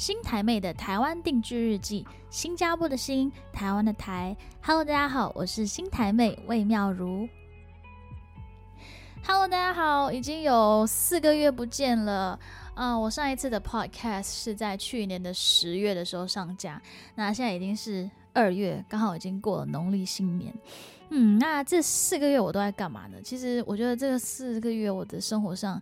新台妹的台湾定居日记，新加坡的新，台湾的台。Hello，大家好，我是新台妹魏妙如。Hello，大家好，已经有四个月不见了。啊，我上一次的 Podcast 是在去年的十月的时候上架，那现在已经是二月，刚好已经过了农历新年。嗯，那这四个月我都在干嘛呢？其实我觉得这四个月我的生活上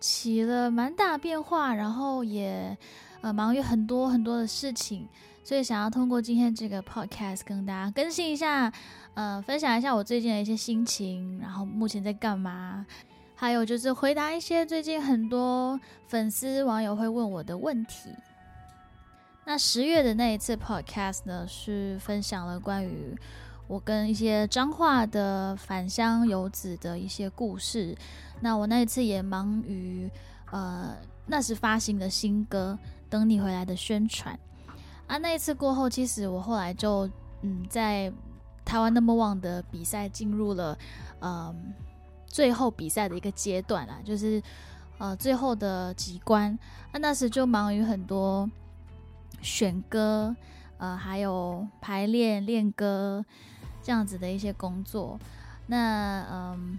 起了蛮大变化，然后也。呃，忙于很多很多的事情，所以想要通过今天这个 podcast 跟大家更新一下，呃，分享一下我最近的一些心情，然后目前在干嘛，还有就是回答一些最近很多粉丝网友会问我的问题。那十月的那一次 podcast 呢，是分享了关于我跟一些彰化的返乡游子的一些故事。那我那一次也忙于呃，那时发行的新歌。等你回来的宣传啊，那一次过后，其实我后来就嗯，在台湾 Number One 的比赛进入了嗯最后比赛的一个阶段啦，就是呃最后的几关啊，那时就忙于很多选歌呃还有排练练歌这样子的一些工作。那嗯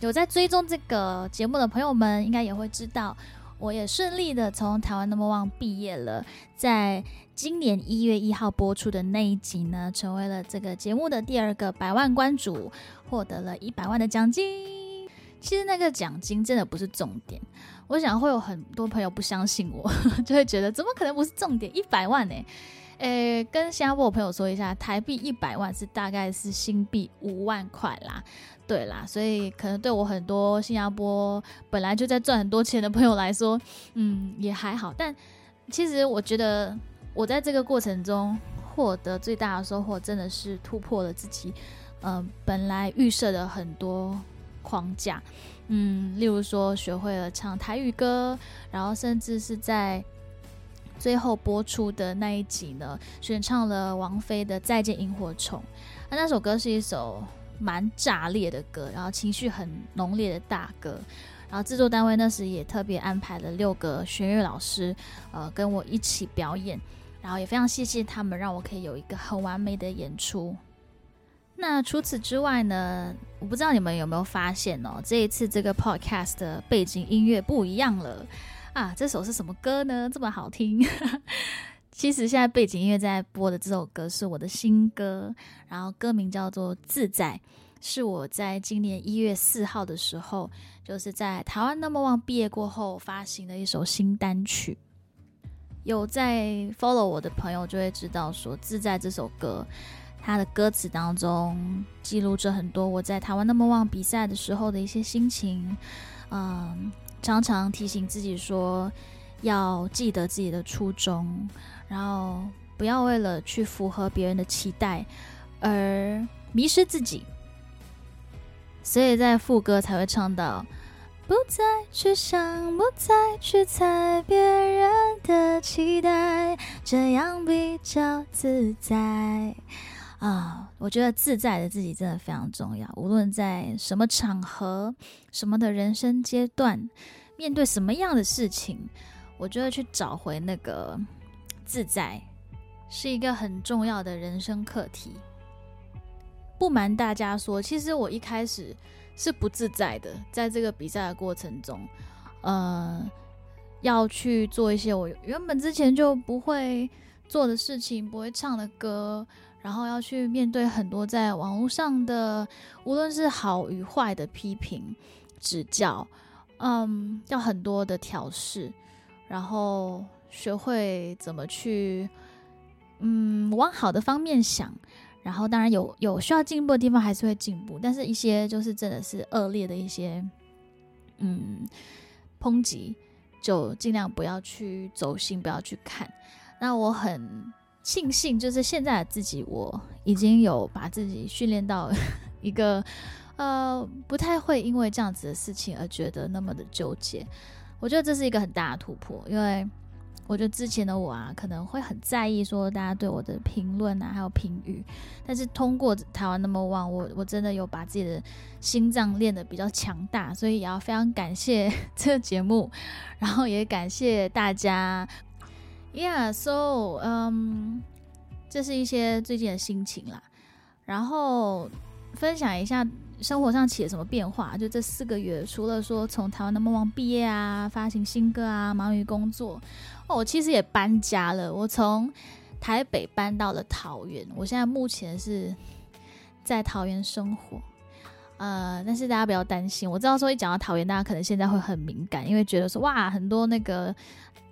有在追踪这个节目的朋友们，应该也会知道。我也顺利的从台湾 Number One 毕业了，在今年一月一号播出的那一集呢，成为了这个节目的第二个百万关主，获得了一百万的奖金。其实那个奖金真的不是重点，我想会有很多朋友不相信我，就会觉得怎么可能不是重点？一百万呢？诶，跟新加坡朋友说一下，台币一百万是大概是新币五万块啦。对啦，所以可能对我很多新加坡本来就在赚很多钱的朋友来说，嗯，也还好。但其实我觉得，我在这个过程中获得最大的收获，真的是突破了自己，嗯，本来预设的很多框架。嗯，例如说学会了唱台语歌，然后甚至是在最后播出的那一集呢，选唱了王菲的《再见萤火虫》。那那首歌是一首。蛮炸裂的歌，然后情绪很浓烈的大歌，然后制作单位那时也特别安排了六个弦乐老师，呃，跟我一起表演，然后也非常谢谢他们，让我可以有一个很完美的演出。那除此之外呢，我不知道你们有没有发现哦，这一次这个 podcast 的背景音乐不一样了啊，这首是什么歌呢？这么好听。其实现在背景音乐在播的这首歌是我的新歌，然后歌名叫做《自在》，是我在今年一月四号的时候，就是在台湾 Number One 毕业过后发行的一首新单曲。有在 follow 我的朋友就会知道，说《自在》这首歌，它的歌词当中记录着很多我在台湾 Number One 比赛的时候的一些心情，嗯，常常提醒自己说要记得自己的初衷。然后不要为了去符合别人的期待而迷失自己，所以在副歌才会唱到“不再去想，不再去猜别人的期待，这样比较自在”。啊，我觉得自在的自己真的非常重要，无论在什么场合、什么的人生阶段，面对什么样的事情，我觉得去找回那个。自在是一个很重要的人生课题。不瞒大家说，其实我一开始是不自在的，在这个比赛的过程中，呃，要去做一些我原本之前就不会做的事情，不会唱的歌，然后要去面对很多在网络上的，无论是好与坏的批评、指教，嗯，要很多的调试，然后。学会怎么去，嗯，往好的方面想，然后当然有有需要进步的地方，还是会进步。但是一些就是真的是恶劣的一些，嗯，抨击，就尽量不要去走心，不要去看。那我很庆幸，就是现在的自己，我已经有把自己训练到 一个，呃，不太会因为这样子的事情而觉得那么的纠结。我觉得这是一个很大的突破，因为。我觉得之前的我啊，可能会很在意说大家对我的评论啊，还有评语。但是通过台湾那么旺，我我真的有把自己的心脏练得比较强大，所以也要非常感谢 这个节目，然后也感谢大家，Yeah，so，嗯，这是一些最近的心情啦。然后分享一下生活上起了什么变化。就这四个月，除了说从台湾的梦王毕业啊，发行新歌啊，忙于工作，哦，我其实也搬家了。我从台北搬到了桃园，我现在目前是在桃园生活。呃，但是大家不要担心，我知道说一讲到桃园，大家可能现在会很敏感，因为觉得说哇，很多那个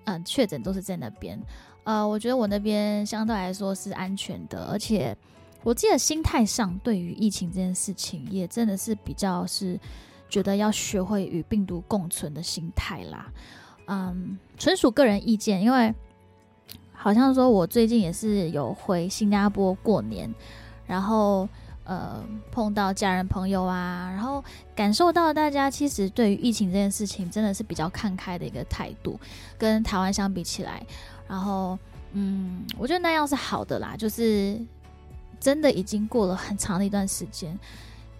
嗯确诊都是在那边。呃，我觉得我那边相对来说是安全的，而且我自己的心态上对于疫情这件事情，也真的是比较是觉得要学会与病毒共存的心态啦。嗯，纯属个人意见，因为好像说我最近也是有回新加坡过年，然后。呃，碰到家人朋友啊，然后感受到大家其实对于疫情这件事情真的是比较看开的一个态度，跟台湾相比起来，然后嗯，我觉得那样是好的啦，就是真的已经过了很长的一段时间，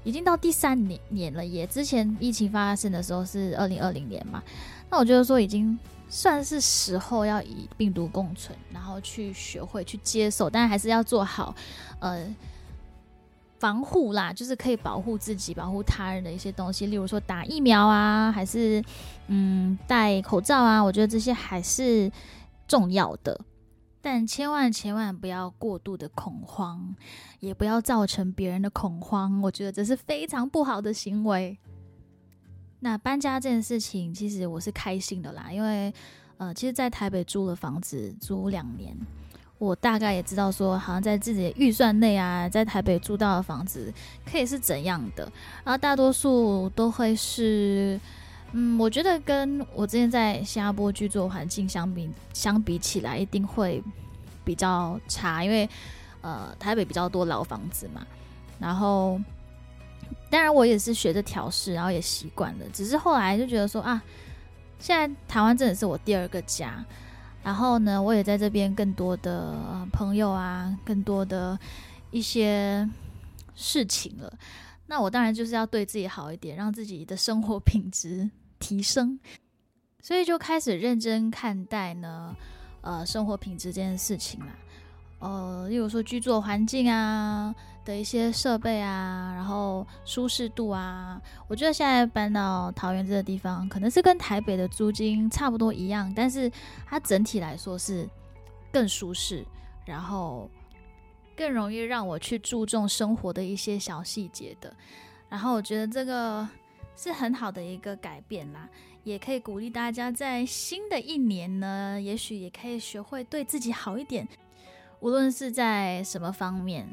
已经到第三年年了，也之前疫情发生的时候是二零二零年嘛，那我觉得说已经算是时候要以病毒共存，然后去学会去接受，但还是要做好呃。防护啦，就是可以保护自己、保护他人的一些东西，例如说打疫苗啊，还是嗯戴口罩啊，我觉得这些还是重要的。但千万千万不要过度的恐慌，也不要造成别人的恐慌，我觉得这是非常不好的行为。那搬家这件事情，其实我是开心的啦，因为呃，其实，在台北租了房子租两年。我大概也知道，说好像在自己的预算内啊，在台北租到的房子可以是怎样的，然后大多数都会是，嗯，我觉得跟我之前在新加坡居住环境相比相比起来，一定会比较差，因为呃台北比较多老房子嘛，然后当然我也是学着调试，然后也习惯了，只是后来就觉得说啊，现在台湾真的是我第二个家。然后呢，我也在这边更多的朋友啊，更多的一些事情了。那我当然就是要对自己好一点，让自己的生活品质提升。所以就开始认真看待呢，呃，生活品质这件事情啦。呃，例如说居住环境啊。的一些设备啊，然后舒适度啊，我觉得现在搬到桃园这个地方，可能是跟台北的租金差不多一样，但是它整体来说是更舒适，然后更容易让我去注重生活的一些小细节的。然后我觉得这个是很好的一个改变啦，也可以鼓励大家在新的一年呢，也许也可以学会对自己好一点，无论是在什么方面。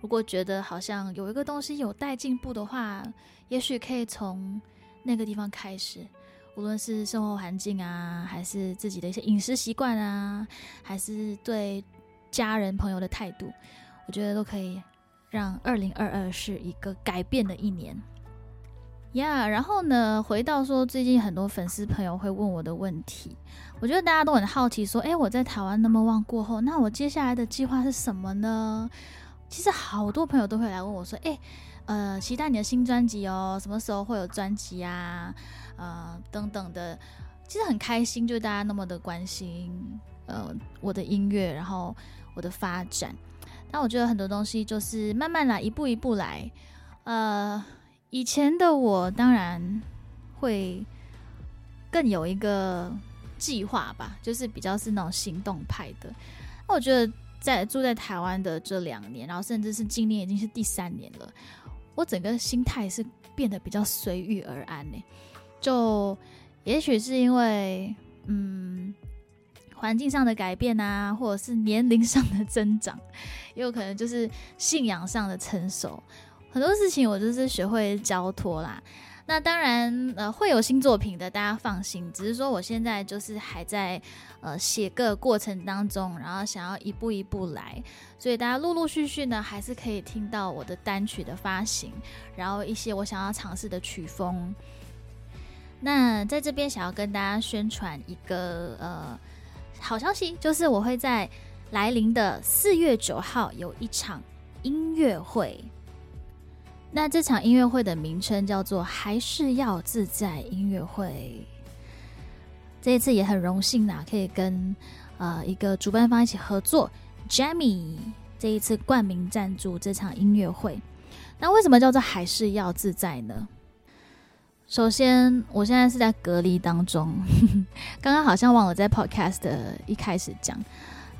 如果觉得好像有一个东西有待进步的话，也许可以从那个地方开始，无论是生活环境啊，还是自己的一些饮食习惯啊，还是对家人朋友的态度，我觉得都可以让二零二二是一个改变的一年。呀，然后呢，回到说最近很多粉丝朋友会问我的问题，我觉得大家都很好奇，说，诶，我在台湾那么旺过后，那我接下来的计划是什么呢？其实好多朋友都会来问我说：“哎，呃，期待你的新专辑哦，什么时候会有专辑啊？呃，等等的。”其实很开心，就大家那么的关心，呃，我的音乐，然后我的发展。但我觉得很多东西就是慢慢来，一步一步来。呃，以前的我当然会更有一个计划吧，就是比较是那种行动派的。那我觉得。在住在台湾的这两年，然后甚至是今年已经是第三年了，我整个心态是变得比较随遇而安呢。就也许是因为嗯环境上的改变啊，或者是年龄上的增长，也有可能就是信仰上的成熟，很多事情我就是学会交托啦。那当然，呃，会有新作品的，大家放心。只是说，我现在就是还在呃写歌过程当中，然后想要一步一步来，所以大家陆陆续续呢，还是可以听到我的单曲的发行，然后一些我想要尝试的曲风。那在这边想要跟大家宣传一个呃好消息，就是我会在来临的四月九号有一场音乐会。那这场音乐会的名称叫做“还是要自在音乐会”。这一次也很荣幸呐，可以跟呃一个主办方一起合作，Jamie 这一次冠名赞助这场音乐会。那为什么叫做还是要自在呢？首先，我现在是在隔离当中，刚刚好像忘了在 Podcast 的一开始讲。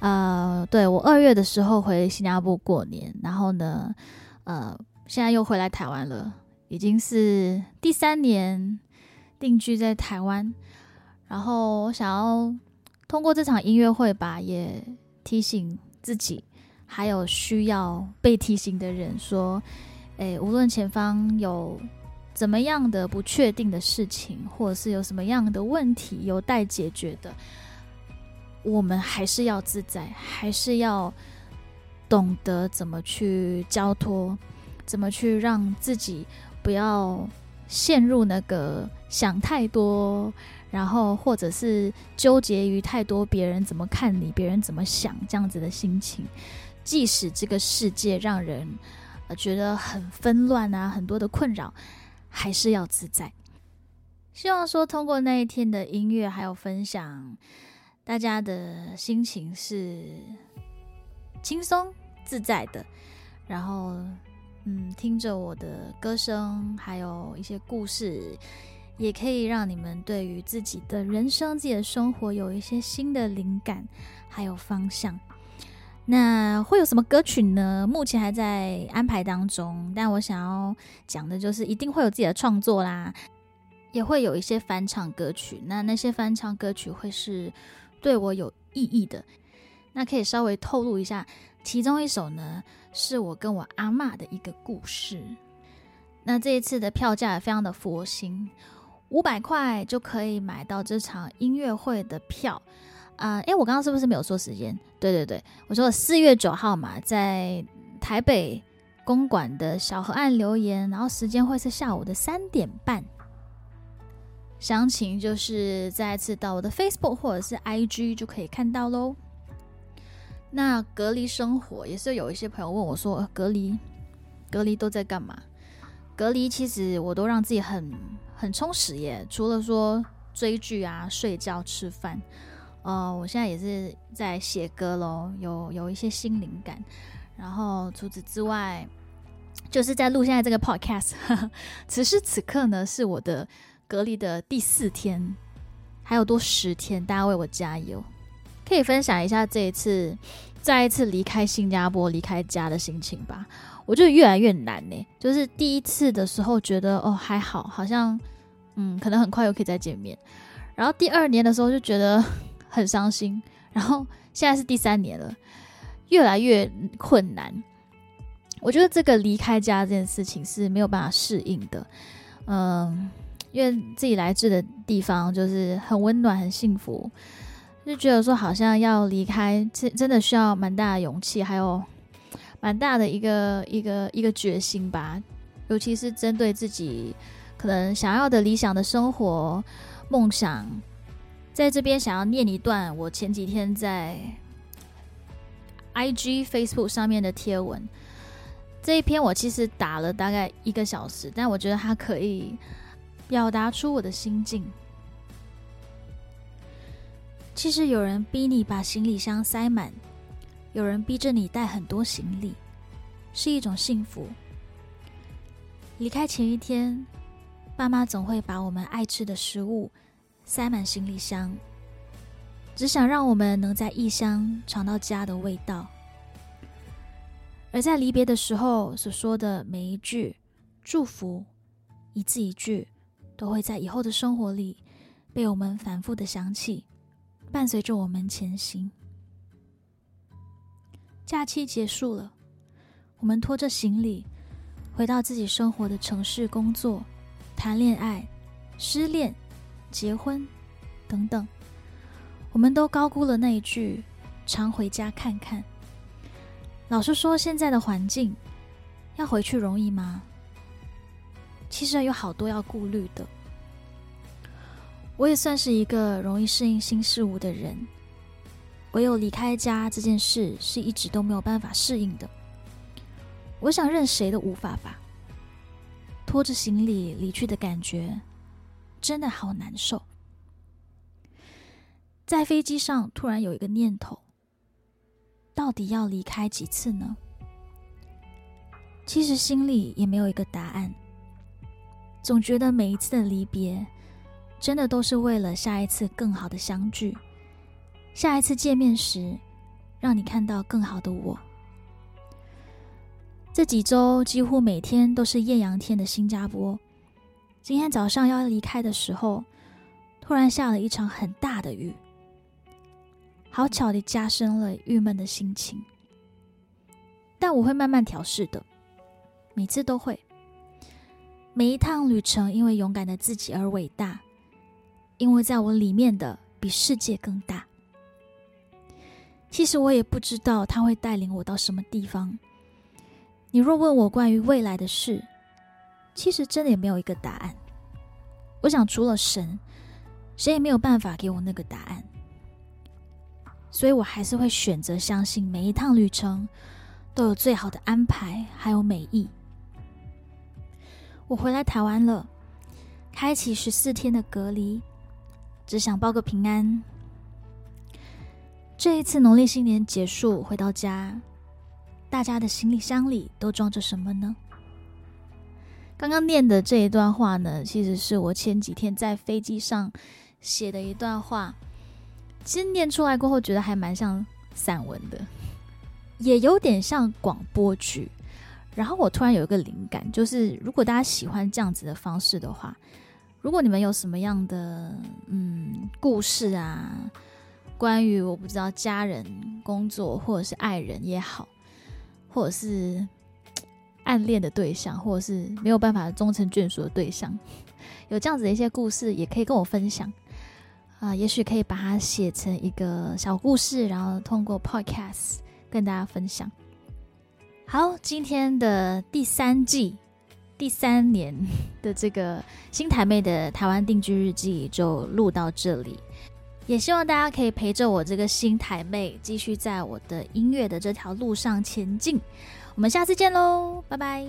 呃，对我二月的时候回新加坡过年，然后呢，呃，现在又回来台湾了，已经是第三年定居在台湾。然后我想要通过这场音乐会吧，也提醒自己，还有需要被提醒的人说，诶，无论前方有怎么样的不确定的事情，或者是有什么样的问题有待解决的。我们还是要自在，还是要懂得怎么去交托，怎么去让自己不要陷入那个想太多，然后或者是纠结于太多别人怎么看你，别人怎么想这样子的心情。即使这个世界让人觉得很纷乱啊，很多的困扰，还是要自在。希望说通过那一天的音乐还有分享。大家的心情是轻松自在的，然后，嗯，听着我的歌声，还有一些故事，也可以让你们对于自己的人生、自己的生活有一些新的灵感，还有方向。那会有什么歌曲呢？目前还在安排当中，但我想要讲的就是，一定会有自己的创作啦，也会有一些翻唱歌曲。那那些翻唱歌曲会是。对我有意义的，那可以稍微透露一下，其中一首呢，是我跟我阿妈的一个故事。那这一次的票价也非常的佛心，五百块就可以买到这场音乐会的票。啊，诶，我刚刚是不是没有说时间？对对对，我说四月九号嘛，在台北公馆的小河岸留言，然后时间会是下午的三点半。详情就是再次到我的 Facebook 或者是 IG 就可以看到喽。那隔离生活也是有一些朋友问我说：“隔离，隔离都在干嘛？”隔离其实我都让自己很很充实耶，除了说追剧啊、睡觉、吃饭，呃，我现在也是在写歌喽，有有一些新灵感。然后除此之外，就是在录现在这个 Podcast。此时此刻呢，是我的。隔离的第四天，还有多十天，大家为我加油！可以分享一下这一次再一次离开新加坡、离开家的心情吧。我觉得越来越难呢。就是第一次的时候觉得哦还好，好像嗯可能很快又可以再见面。然后第二年的时候就觉得 很伤心。然后现在是第三年了，越来越困难。我觉得这个离开家这件事情是没有办法适应的。嗯。因为自己来自的地方就是很温暖、很幸福，就觉得说好像要离开，真真的需要蛮大的勇气，还有蛮大的一个一个一个决心吧。尤其是针对自己可能想要的理想的生活梦想，在这边想要念一段我前几天在 I G Facebook 上面的贴文。这一篇我其实打了大概一个小时，但我觉得它可以。表达出我的心境。其实有人逼你把行李箱塞满，有人逼着你带很多行李，是一种幸福。离开前一天，爸妈总会把我们爱吃的食物塞满行李箱，只想让我们能在异乡尝到家的味道。而在离别的时候所说的每一句祝福，一字一句。都会在以后的生活里被我们反复的想起，伴随着我们前行。假期结束了，我们拖着行李回到自己生活的城市工作、谈恋爱、失恋、结婚等等，我们都高估了那一句“常回家看看”。老实说，现在的环境要回去容易吗？其实有好多要顾虑的。我也算是一个容易适应新事物的人，唯有离开家这件事是一直都没有办法适应的。我想任谁都无法吧。拖着行李离去的感觉，真的好难受。在飞机上突然有一个念头：到底要离开几次呢？其实心里也没有一个答案，总觉得每一次的离别，真的都是为了下一次更好的相聚。下一次见面时，让你看到更好的我。这几周几乎每天都是艳阳天的新加坡。今天早上要离开的时候，突然下了一场很大的雨，好巧的加深了郁闷的心情。但我会慢慢调试的，每次都会。每一趟旅程因为勇敢的自己而伟大，因为在我里面的比世界更大。其实我也不知道他会带领我到什么地方。你若问我关于未来的事，其实真的也没有一个答案。我想，除了神，谁也没有办法给我那个答案。所以我还是会选择相信每一趟旅程都有最好的安排，还有美意。我回来台湾了，开启十四天的隔离，只想报个平安。这一次农历新年结束，回到家。大家的行李箱里都装着什么呢？刚刚念的这一段话呢，其实是我前几天在飞机上写的一段话。其实念出来过后，觉得还蛮像散文的，也有点像广播剧。然后我突然有一个灵感，就是如果大家喜欢这样子的方式的话，如果你们有什么样的嗯故事啊，关于我不知道家人、工作或者是爱人也好。或者是暗恋的对象，或者是没有办法终成眷属的对象，有这样子的一些故事，也可以跟我分享啊。也许可以把它写成一个小故事，然后通过 Podcast 跟大家分享。好，今天的第三季第三年的这个新台妹的台湾定居日记就录到这里。也希望大家可以陪着我这个新台妹，继续在我的音乐的这条路上前进。我们下次见喽，拜拜。